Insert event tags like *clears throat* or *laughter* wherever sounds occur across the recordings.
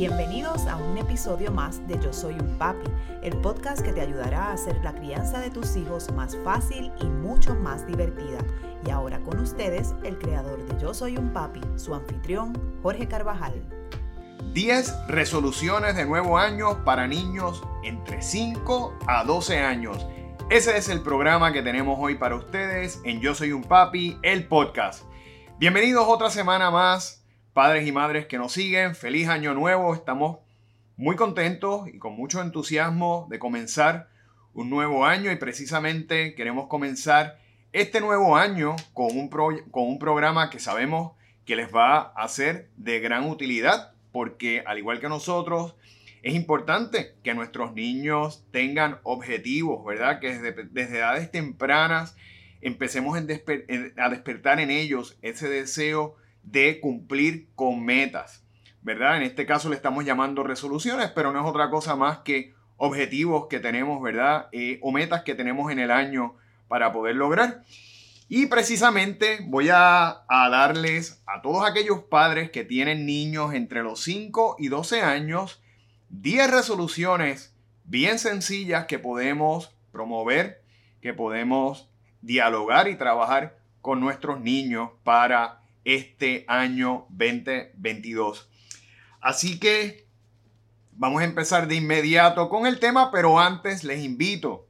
Bienvenidos a un episodio más de Yo Soy un Papi, el podcast que te ayudará a hacer la crianza de tus hijos más fácil y mucho más divertida. Y ahora con ustedes, el creador de Yo Soy un Papi, su anfitrión, Jorge Carvajal. 10 resoluciones de nuevo año para niños entre 5 a 12 años. Ese es el programa que tenemos hoy para ustedes en Yo Soy un Papi, el podcast. Bienvenidos otra semana más padres y madres que nos siguen, feliz año nuevo. Estamos muy contentos y con mucho entusiasmo de comenzar un nuevo año y precisamente queremos comenzar este nuevo año con un, con un programa que sabemos que les va a ser de gran utilidad porque al igual que nosotros es importante que nuestros niños tengan objetivos, ¿verdad? Que desde, desde edades tempranas empecemos a despertar en ellos ese deseo de cumplir con metas, ¿verdad? En este caso le estamos llamando resoluciones, pero no es otra cosa más que objetivos que tenemos, ¿verdad? Eh, o metas que tenemos en el año para poder lograr. Y precisamente voy a, a, darles a todos aquellos padres que tienen niños entre los 5 y 12 años 10 resoluciones bien sencillas que podemos promover, que podemos dialogar y trabajar con nuestros niños para este año 2022. Así que vamos a empezar de inmediato con el tema, pero antes les invito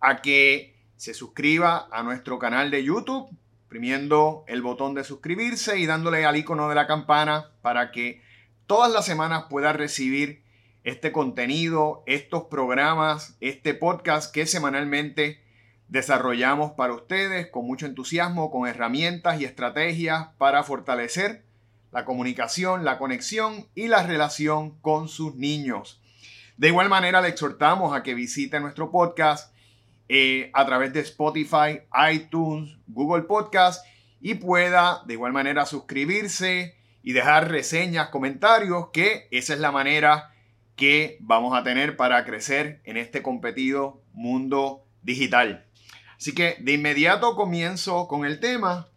a que se suscriba a nuestro canal de YouTube, oprimiendo el botón de suscribirse y dándole al icono de la campana para que todas las semanas pueda recibir este contenido, estos programas, este podcast que semanalmente desarrollamos para ustedes con mucho entusiasmo, con herramientas y estrategias para fortalecer la comunicación, la conexión y la relación con sus niños. De igual manera, le exhortamos a que visite nuestro podcast eh, a través de Spotify, iTunes, Google Podcast y pueda de igual manera suscribirse y dejar reseñas, comentarios, que esa es la manera que vamos a tener para crecer en este competido mundo digital. Así que de inmediato comienzo con el tema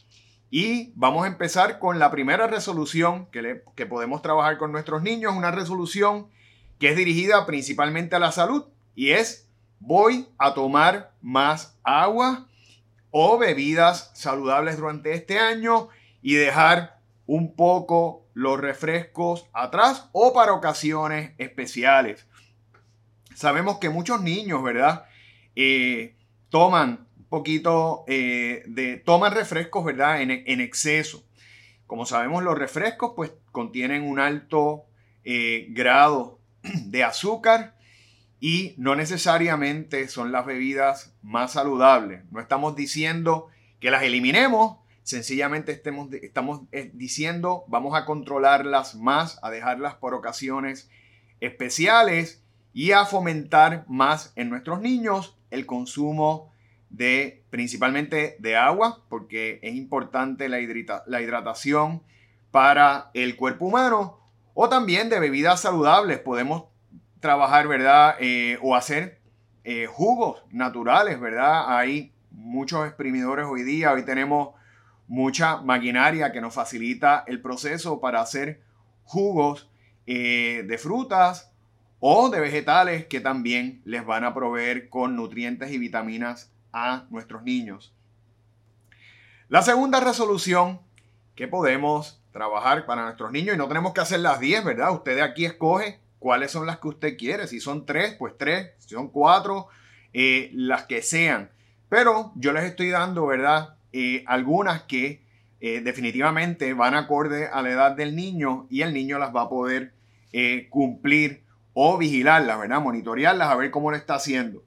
y vamos a empezar con la primera resolución que, podemos trabajar con nuestros niños, una resolución que es dirigida principalmente a la salud y es voy a tomar más agua o bebidas saludables durante este año y dejar un poco los refrescos atrás o para ocasiones especiales. Sabemos que muchos niños, ¿verdad? Eh, toman poquito eh, de, toman refrescos, ¿verdad? En, exceso. Como sabemos, los refrescos pues contienen un alto eh, grado *clears throat* de azúcar y no necesariamente son las bebidas más saludables. No estamos diciendo que las eliminemos, sencillamente estemos, estamos eh, diciendo vamos a controlarlas más, a dejarlas por ocasiones especiales y a fomentar más en nuestros niños el consumo de principalmente de agua, porque es importante la, la hidratación para el cuerpo humano, o también de bebidas saludables. Podemos trabajar, ¿verdad? Eh, o hacer eh, jugos naturales, ¿verdad? Hay muchos exprimidores hoy día, hoy tenemos mucha maquinaria que nos facilita el proceso para hacer jugos eh, de frutas o de vegetales que también les van a proveer con nutrientes y vitaminas a nuestros niños. La segunda resolución que podemos trabajar para nuestros niños y no tenemos que hacer las 10, ¿verdad? Usted aquí escoge cuáles son las que usted quiere. Si son tres, pues tres. Si son cuatro, eh, las que sean. Pero yo les estoy dando, ¿verdad? Eh, algunas que eh, definitivamente van acorde a la edad del niño y el niño las va a poder cumplir o vigilarlas, ¿verdad? Monitorearlas a ver cómo lo está haciendo.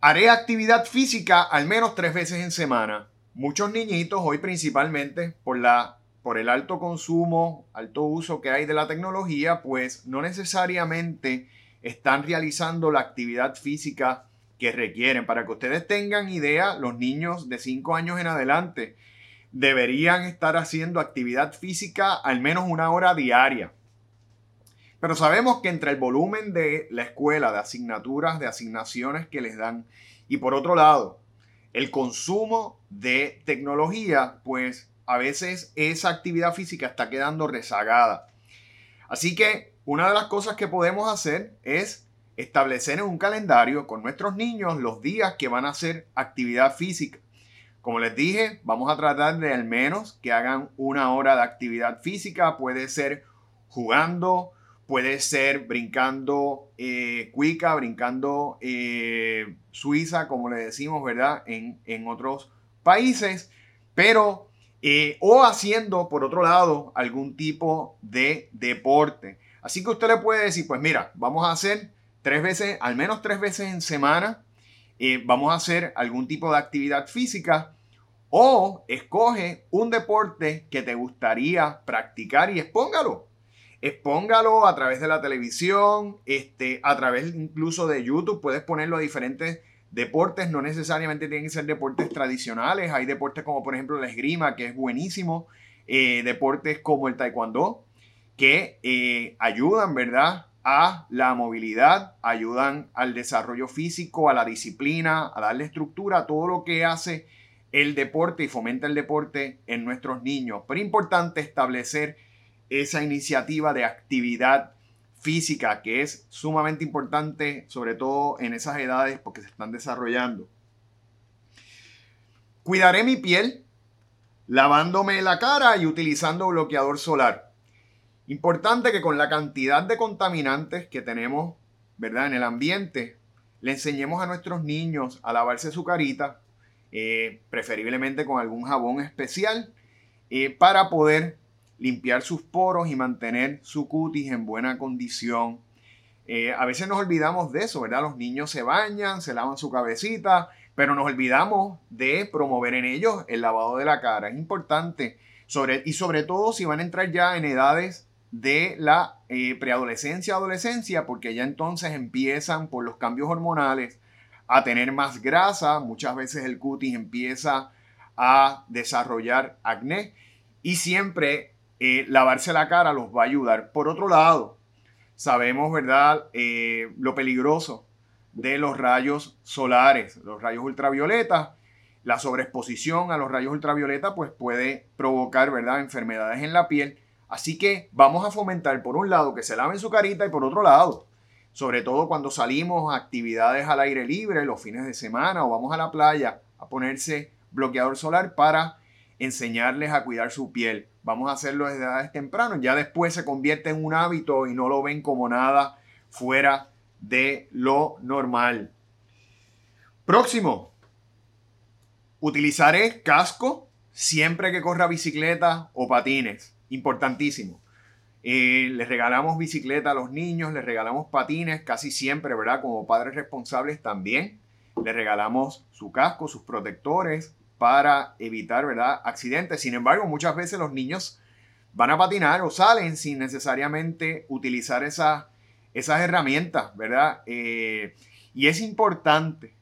Haré actividad física al menos tres veces en semana. Muchos niñitos hoy principalmente por, la, por el alto consumo, alto uso que hay de la tecnología, pues no necesariamente están realizando la actividad física que requieren. Para que ustedes tengan idea, los niños de 5 años en adelante deberían estar haciendo actividad física al menos una hora diaria. Pero sabemos que entre el volumen de la escuela, de asignaturas, de asignaciones que les dan, y por otro lado, el consumo de tecnología, pues a veces esa actividad física está quedando rezagada. Así que una de las cosas que podemos hacer es establecer en un calendario con nuestros niños los días que van a hacer actividad física. Como les dije, vamos a tratar de al menos que hagan una hora de actividad física. Puede ser jugando, puede ser brincando eh, cuica, brincando eh, suiza, como le decimos, ¿verdad? En, en otros países. Pero, eh, o haciendo, por otro lado, algún tipo de deporte. Así que usted le puede decir, pues mira, vamos a hacer tres veces, al menos tres veces en semana, eh, vamos a hacer algún tipo de actividad física o escoge un deporte que te gustaría practicar y expóngalo. Expóngalo a través de la televisión, este, a través incluso de YouTube, puedes ponerlo a diferentes deportes, no necesariamente tienen que ser deportes tradicionales, hay deportes como por ejemplo la esgrima, que es buenísimo, eh, deportes como el taekwondo, que eh, ayudan, ¿verdad? A la movilidad, ayudan al desarrollo físico, a la disciplina, a darle estructura a todo lo que hace el deporte y fomenta el deporte en nuestros niños. Pero es importante establecer esa iniciativa de actividad física que es sumamente importante, sobre todo en esas edades porque se están desarrollando. Cuidaré mi piel lavándome la cara y utilizando bloqueador solar. Importante que con la cantidad de contaminantes que tenemos, ¿verdad? En el ambiente, le enseñemos a nuestros niños a lavarse su carita, eh, preferiblemente con algún jabón especial, eh, para poder limpiar sus poros y mantener su cutis en buena condición. Eh, a veces nos olvidamos de eso, ¿verdad? Los niños se bañan, se lavan su cabecita, pero nos olvidamos de promover en ellos el lavado de la cara. Es importante, sobre, y sobre todo si van a entrar ya en edades de la eh, preadolescencia, adolescencia, porque ya entonces empiezan por los cambios hormonales a tener más grasa, muchas veces el cutis empieza a desarrollar acné y siempre eh, lavarse la cara los va a ayudar. Por otro lado, sabemos, ¿verdad?, eh, lo peligroso de los rayos solares, los rayos ultravioletas. La sobreexposición a los rayos ultravioleta pues puede provocar, ¿verdad?, enfermedades en la piel Así que vamos a fomentar, por un lado, que se laven su carita y por otro lado, sobre todo cuando salimos a actividades al aire libre, los fines de semana o vamos a la playa, a ponerse bloqueador solar para enseñarles a cuidar su piel. Vamos a hacerlo desde edades tempranas. Ya después se convierte en un hábito y no lo ven como nada fuera de lo normal. Próximo. Utilizaré casco siempre que corra bicicleta o patines importantísimo. Eh, les regalamos bicicleta a los niños, les regalamos patines casi siempre, ¿verdad? Como padres responsables también. Les regalamos su casco, sus protectores para evitar, ¿verdad? Accidentes. Sin embargo, muchas veces los niños van a patinar o salen sin necesariamente utilizar esas herramientas, ¿verdad? Eh, y es importante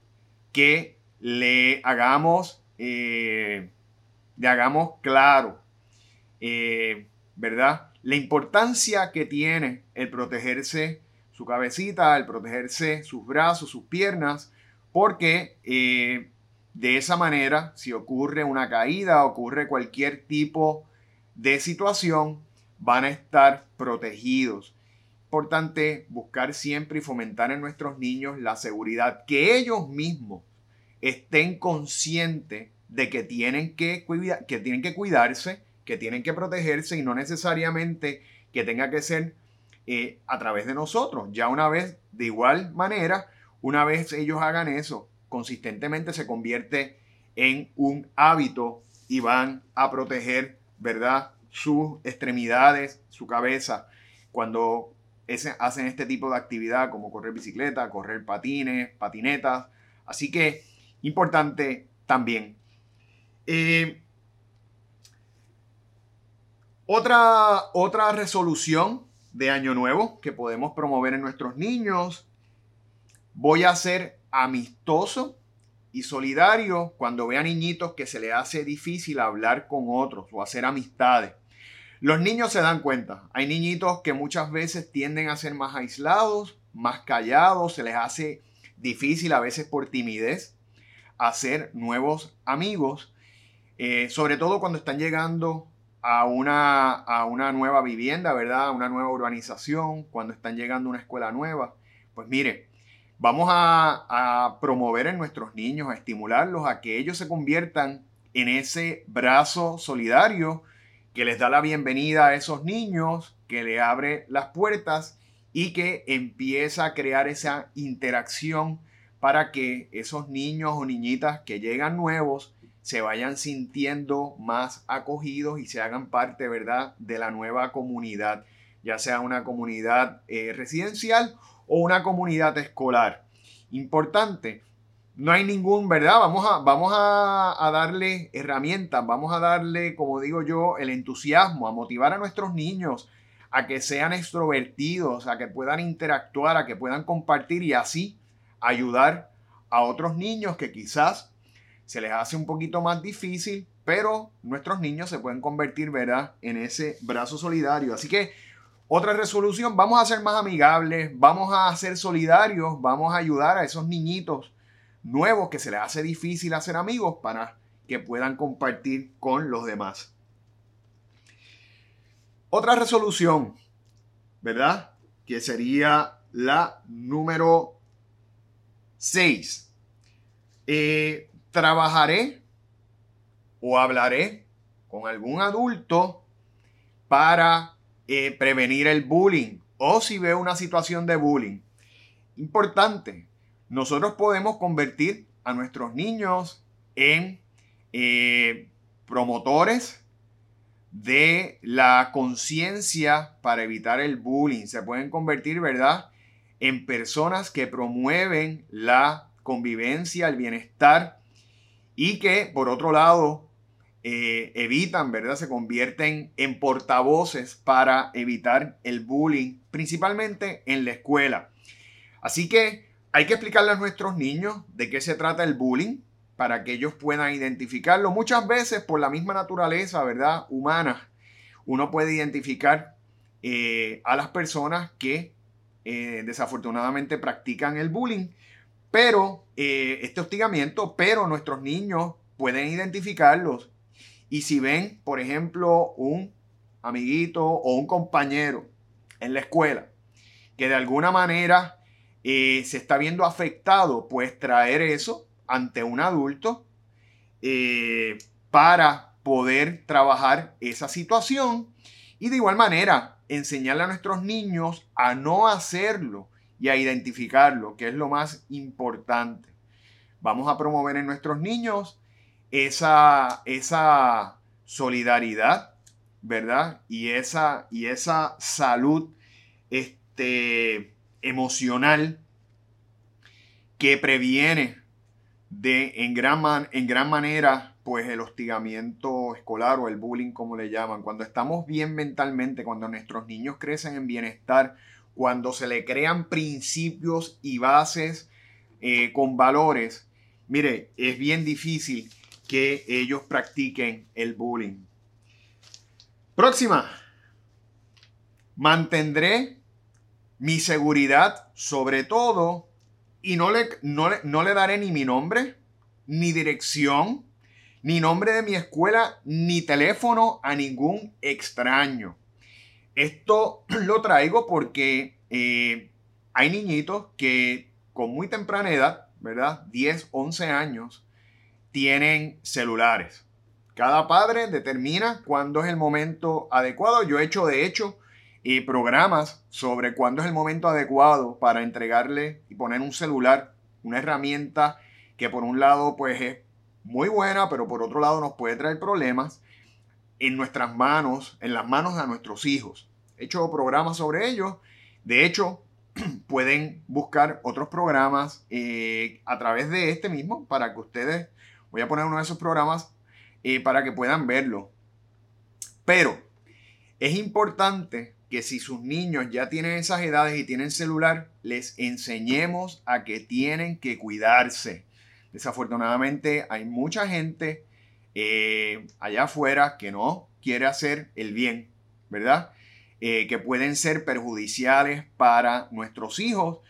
que le hagamos, eh, le hagamos claro eh, ¿verdad? La importancia que tiene el protegerse su cabecita, el protegerse sus brazos, sus piernas, porque eh, de esa manera, si ocurre una caída, ocurre cualquier tipo de situación, van a estar protegidos. Importante buscar siempre y fomentar en nuestros niños la seguridad, que ellos mismos estén conscientes de que tienen que, que, tienen que cuidarse, que tienen que protegerse y no necesariamente que tenga que ser eh, a través de nosotros. Ya una vez, de igual manera, una vez ellos hagan eso, consistentemente se convierte en un hábito y van a proteger, ¿verdad? Sus extremidades, su cabeza, cuando hacen este tipo de actividad como correr bicicleta, correr patines, patinetas. Así que importante también. Eh, otra, otra resolución de Año Nuevo que podemos promover en nuestros niños. Voy a ser amistoso y solidario cuando vea niñitos que se le hace difícil hablar con otros o hacer amistades. Los niños se dan cuenta. Hay niñitos que muchas veces tienden a ser más aislados, más callados, se les hace difícil a veces por timidez hacer nuevos amigos, eh, sobre todo cuando están llegando a una, a una nueva vivienda, ¿verdad? A una nueva urbanización, cuando están llegando a una escuela nueva. Pues mire, vamos a, promover en nuestros niños, a estimularlos a que ellos se conviertan en ese brazo solidario que les da la bienvenida a esos niños, que le abre las puertas y que empieza a crear esa interacción para que esos niños o niñitas que llegan nuevos se vayan sintiendo más acogidos y se hagan parte, ¿verdad?, de la nueva comunidad, ya sea una comunidad eh, residencial o una comunidad escolar. Importante, no hay ningún, ¿verdad? Vamos a, vamos a, darle herramientas, vamos a darle, como digo yo, el entusiasmo, a motivar a nuestros niños a que sean extrovertidos, a que puedan interactuar, a que puedan compartir y así ayudar a otros niños que quizás se les hace un poquito más difícil, pero nuestros niños se pueden convertir, ¿verdad?, en ese brazo solidario. Así que otra resolución, vamos a ser más amigables, vamos a ser solidarios, vamos a ayudar a esos niñitos nuevos que se les hace difícil hacer amigos para que puedan compartir con los demás. Otra resolución, ¿verdad? Que sería la número 6. Eh, trabajaré o hablaré con algún adulto para eh, prevenir el bullying o si veo una situación de bullying. Importante, nosotros podemos convertir a nuestros niños en eh, promotores de la conciencia para evitar el bullying. Se pueden convertir, ¿verdad?, en personas que promueven la convivencia, el bienestar y que, por otro lado, eh, evitan, ¿verdad? Se convierten en portavoces para evitar el bullying, principalmente en la escuela. Así que hay que explicarle a nuestros niños de qué se trata el bullying para que ellos puedan identificarlo. Muchas veces por la misma naturaleza, ¿verdad? Humana, uno puede identificar eh, a las personas que eh, desafortunadamente practican el bullying, pero este hostigamiento, pero nuestros niños pueden identificarlos. Y si ven, por ejemplo, un amiguito o un compañero en la escuela que de alguna manera eh, se está viendo afectado, pues traer eso ante un adulto eh, para poder trabajar esa situación y de igual manera enseñarle a nuestros niños a no hacerlo y a identificarlo, que es lo más importante. Vamos a promover en nuestros niños esa, esa solidaridad, ¿verdad? Y esa, y esa salud este, emocional que previene de en gran, en gran manera pues el hostigamiento escolar o el bullying como le llaman. Cuando estamos bien mentalmente, cuando nuestros niños crecen en bienestar, cuando se le crean principios y bases eh, con valores, mire, es bien difícil que ellos practiquen el bullying. Próxima. Mantendré mi seguridad sobre todo y no le, no le, daré ni mi nombre, ni dirección, ni nombre de mi escuela, ni teléfono a ningún extraño. Esto *clears throat* lo traigo porque eh, hay niñitos que con muy temprana edad, ¿verdad? 10, 11 años, tienen celulares. Cada padre determina cuándo es el momento adecuado. Yo he hecho, de hecho, y programas sobre cuándo es el momento adecuado para entregarle y poner un celular, una herramienta que por un lado pues es muy buena, pero por otro lado nos puede traer problemas en nuestras manos, en las manos de nuestros hijos. He hecho programas sobre ello. De hecho, *clears throat* pueden buscar otros programas eh, a través de este mismo para que ustedes, voy a poner uno de esos programas eh, para que puedan verlo. Pero es importante que si sus niños ya tienen esas edades y tienen celular, les enseñemos a que tienen que cuidarse. Desafortunadamente hay mucha gente eh, allá afuera que no quiere hacer el bien, ¿verdad? Eh, que pueden ser perjudiciales para nuestros hijos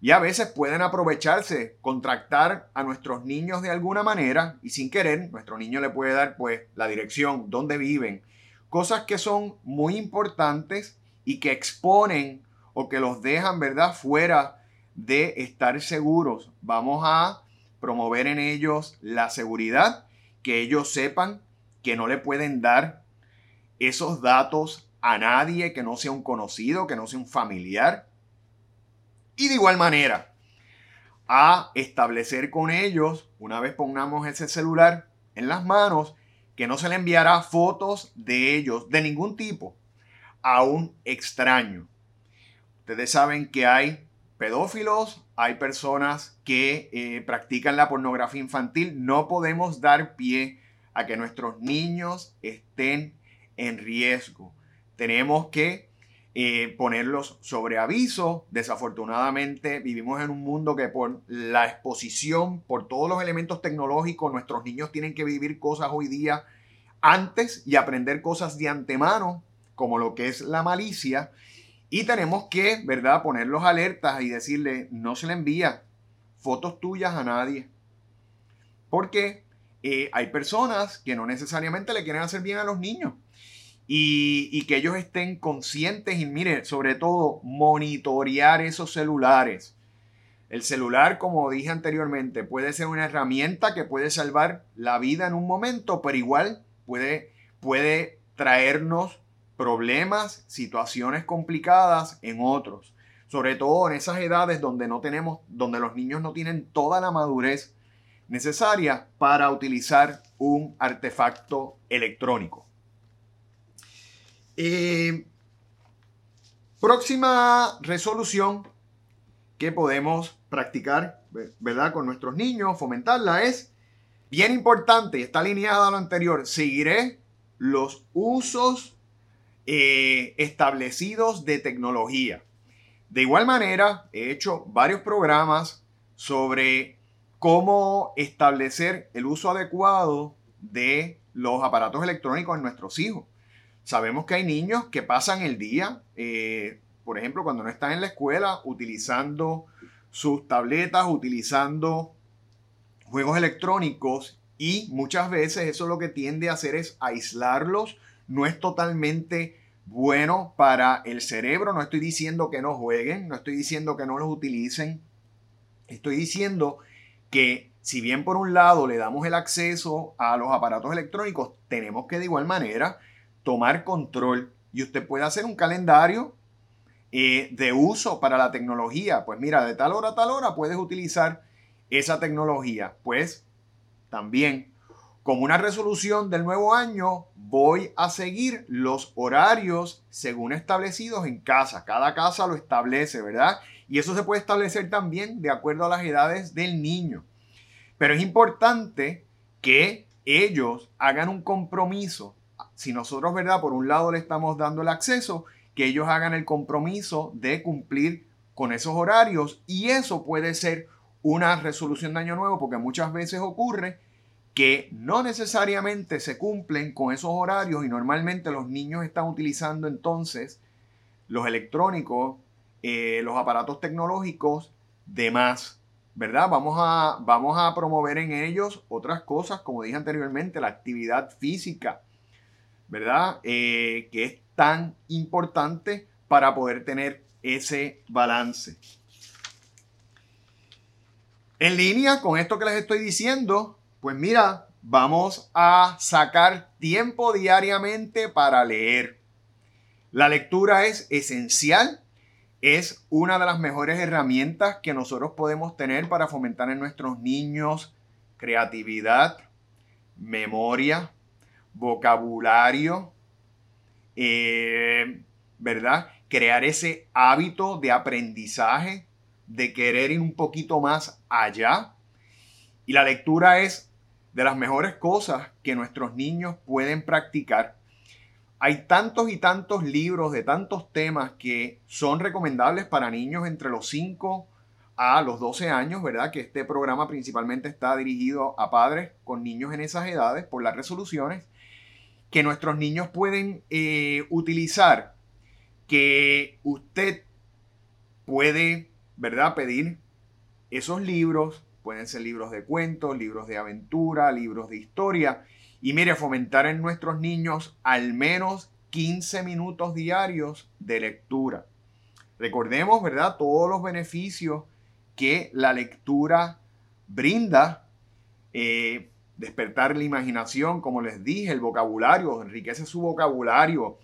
y a veces pueden aprovecharse, contractar a nuestros niños de alguna manera y sin querer, nuestro niño le puede dar pues la dirección, dónde viven, cosas que son muy importantes y que exponen o que los dejan, ¿verdad?, fuera de estar seguros. Vamos a promover en ellos la seguridad, que ellos sepan que no le pueden dar esos datos a nadie que no sea un conocido, que no sea un familiar. Y de igual manera, a establecer con ellos, una vez pongamos ese celular en las manos, que no se le enviará fotos de ellos de ningún tipo a un extraño. Ustedes saben que hay pedófilos, hay personas que eh, practican la pornografía infantil. No podemos dar pie a que nuestros niños estén en riesgo. Tenemos que eh, ponerlos sobre aviso. Desafortunadamente vivimos en un mundo que por la exposición, por todos los elementos tecnológicos, nuestros niños tienen que vivir cosas hoy día antes y aprender cosas de antemano, como lo que es la malicia. Y tenemos que, ¿verdad?, ponerlos alertas y decirle, no se le envía fotos tuyas a nadie. Porque eh, hay personas que no necesariamente le quieren hacer bien a los niños y, que ellos estén conscientes y mire, sobre todo monitorear esos celulares. El celular, como dije anteriormente, puede ser una herramienta que puede salvar la vida en un momento, pero igual puede, puede traernos problemas, situaciones complicadas en otros. Sobre todo en esas edades donde no tenemos, donde los niños no tienen toda la madurez necesaria para utilizar un artefacto electrónico. Eh, próxima resolución que podemos practicar, ¿verdad? Con nuestros niños, fomentarla es bien importante y está alineada a lo anterior. Seguiré los usos eh, establecidos de tecnología. De igual manera, he hecho varios programas sobre cómo establecer el uso adecuado de los aparatos electrónicos en nuestros hijos. Sabemos que hay niños que pasan el día, eh, por ejemplo, cuando no están en la escuela, utilizando sus tabletas, utilizando juegos electrónicos y muchas veces eso lo que tiende a hacer es aislarlos. No es totalmente bueno para el cerebro. No estoy diciendo que no jueguen, no estoy diciendo que no los utilicen. Estoy diciendo que si bien por un lado le damos el acceso a los aparatos electrónicos, tenemos que de igual manera tomar control y usted puede hacer un calendario eh, de uso para la tecnología. Pues mira, de tal hora a tal hora puedes utilizar esa tecnología. Pues también, como una resolución del nuevo año, voy a seguir los horarios según establecidos en casa. Cada casa lo establece, ¿verdad? Y eso se puede establecer también de acuerdo a las edades del niño. Pero es importante que ellos hagan un compromiso si nosotros, ¿verdad? Por un lado le estamos dando el acceso, que ellos hagan el compromiso de cumplir con esos horarios y eso puede ser una resolución de año nuevo porque muchas veces ocurre que no necesariamente se cumplen con esos horarios y normalmente los niños están utilizando entonces los electrónicos, eh, los aparatos tecnológicos de más, ¿verdad? Vamos a, vamos a promover en ellos otras cosas, como dije anteriormente, la actividad física, ¿verdad? Eh, que es tan importante para poder tener ese balance. En línea con esto que les estoy diciendo, pues mira, vamos a sacar tiempo diariamente para leer. La lectura es esencial, es una de las mejores herramientas que nosotros podemos tener para fomentar en nuestros niños creatividad, memoria, vocabulario, eh, ¿verdad? Crear ese hábito de aprendizaje, de querer ir un poquito más allá. Y la lectura es de las mejores cosas que nuestros niños pueden practicar. Hay tantos y tantos libros de tantos temas que son recomendables para niños entre los 5 a los 12 años, ¿verdad? Que este programa principalmente está dirigido a padres con niños en esas edades por las resoluciones que nuestros niños pueden eh, utilizar, que usted puede, ¿verdad?, pedir esos libros, pueden ser libros de cuentos, libros de aventura, libros de historia, Y mire, fomentar en nuestros niños al menos 15 minutos diarios de lectura. Recordemos, ¿verdad? Todos los beneficios que la lectura brinda. Eh, despertar la imaginación, como les dije, el vocabulario, enriquece su vocabulario,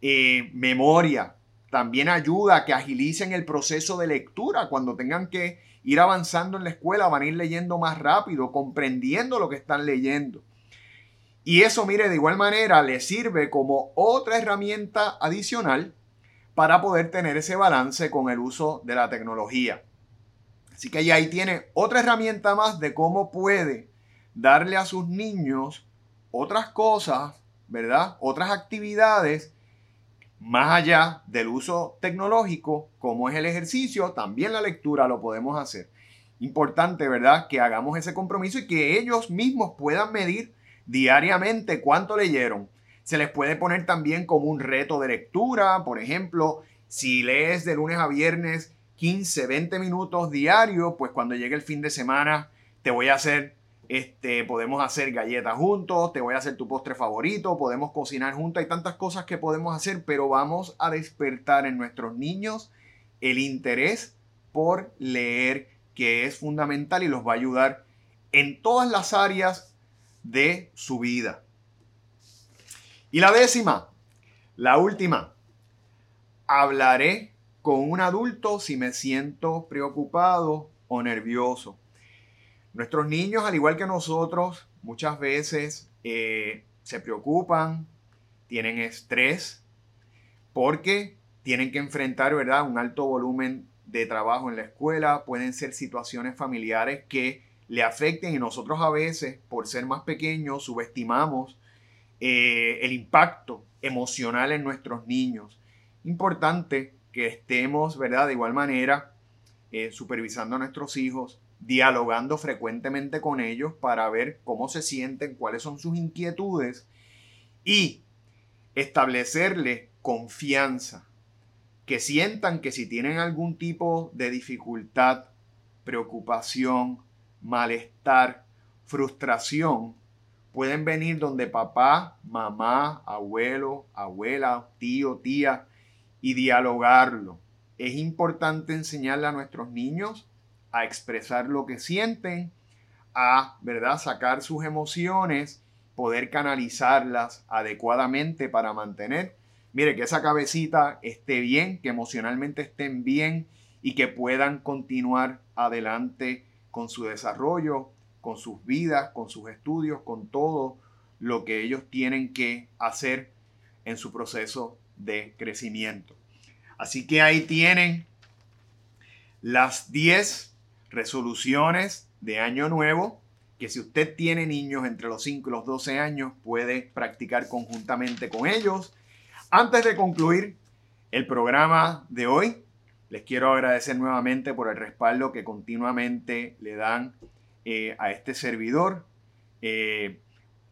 eh, memoria, también ayuda a que agilicen el proceso de lectura cuando tengan que ir avanzando en la escuela, van a ir leyendo más rápido, comprendiendo lo que están leyendo. Y eso, mire, de igual manera le sirve como otra herramienta adicional para poder tener ese balance con el uso de la tecnología. Así que ahí tiene otra herramienta más de cómo puede darle a sus niños otras cosas, ¿verdad? Otras actividades más allá del uso tecnológico, como es el ejercicio, también la lectura lo podemos hacer. Importante, ¿verdad? Que hagamos ese compromiso y que ellos mismos puedan medir diariamente cuánto leyeron. Se les puede poner también como un reto de lectura, por ejemplo, si lees de lunes a viernes 15, 20 minutos diarios, pues cuando llegue el fin de semana te voy a hacer, este, podemos hacer galletas juntos, te voy a hacer tu postre favorito, podemos cocinar juntos, hay tantas cosas que podemos hacer, pero vamos a despertar en nuestros niños el interés por leer, que es fundamental y los va a ayudar en todas las áreas de su vida. Y la décima, la última, hablaré con un adulto si me siento preocupado o nervioso. Nuestros niños, al igual que nosotros, muchas veces eh, se preocupan, tienen estrés, porque tienen que enfrentar, ¿verdad?, un alto volumen de trabajo en la escuela, pueden ser situaciones familiares que le afecten y nosotros a veces, por ser más pequeños, subestimamos eh, el impacto emocional en nuestros niños. Importante que estemos, ¿verdad? De igual manera, eh, supervisando a nuestros hijos, dialogando frecuentemente con ellos para ver cómo se sienten, cuáles son sus inquietudes y establecerle confianza, que sientan que si tienen algún tipo de dificultad, preocupación, malestar, frustración, pueden venir donde papá, mamá, abuelo, abuela, tío, tía y dialogarlo. Es importante enseñarle a nuestros niños a expresar lo que sienten, a, ¿verdad?, sacar sus emociones, poder canalizarlas adecuadamente para mantener, mire, que esa cabecita esté bien, que emocionalmente estén bien y que puedan continuar adelante con su desarrollo, con sus vidas, con sus estudios, con todo lo que ellos tienen que hacer en su proceso de crecimiento. Así que ahí tienen las 10 resoluciones de año nuevo que si usted tiene niños entre los 5 y los 12 años puede practicar conjuntamente con ellos. Antes de concluir el programa de hoy, les quiero agradecer nuevamente por el respaldo que continuamente le dan eh, a este servidor eh,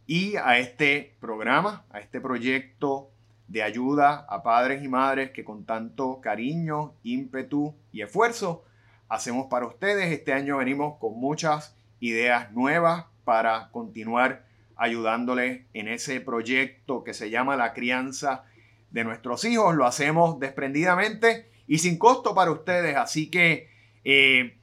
y a este programa, a este proyecto de ayuda a padres y madres que con tanto cariño, ímpetu y esfuerzo hacemos para ustedes. Este año venimos con muchas ideas nuevas para continuar ayudándoles en ese proyecto que se llama la crianza de nuestros hijos. Lo hacemos desprendidamente y sin costo para ustedes. Así que eh,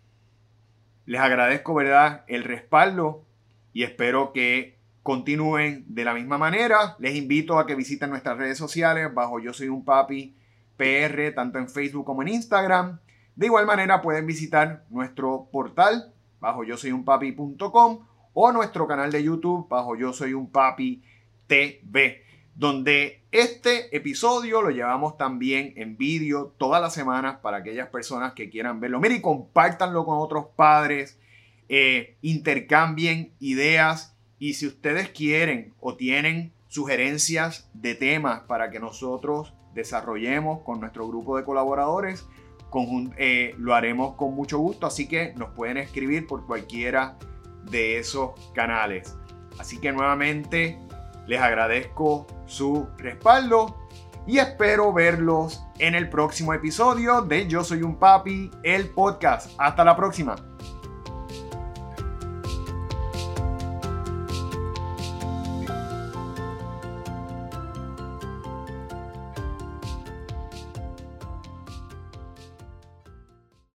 les agradezco, ¿verdad?, el respaldo y espero que continúen de la misma manera. Les invito a que visiten nuestras redes sociales bajo Yo Soy un Papi PR, tanto en Facebook como en Instagram. De igual manera pueden visitar nuestro portal bajo yo soy un papi.com o nuestro canal de YouTube bajo Yo Soy un Papi TV donde este episodio lo llevamos también en vídeo todas las semanas para aquellas personas que quieran verlo. Miren, y compártanlo con otros padres, eh, intercambien ideas y si ustedes quieren o tienen sugerencias de temas para que nosotros desarrollemos con nuestro grupo de colaboradores, eh, lo haremos con mucho gusto, así que nos pueden escribir por cualquiera de esos canales. Así que nuevamente les agradezco su respaldo y espero verlos en el próximo episodio de Yo Soy un Papi, el podcast. Hasta la próxima.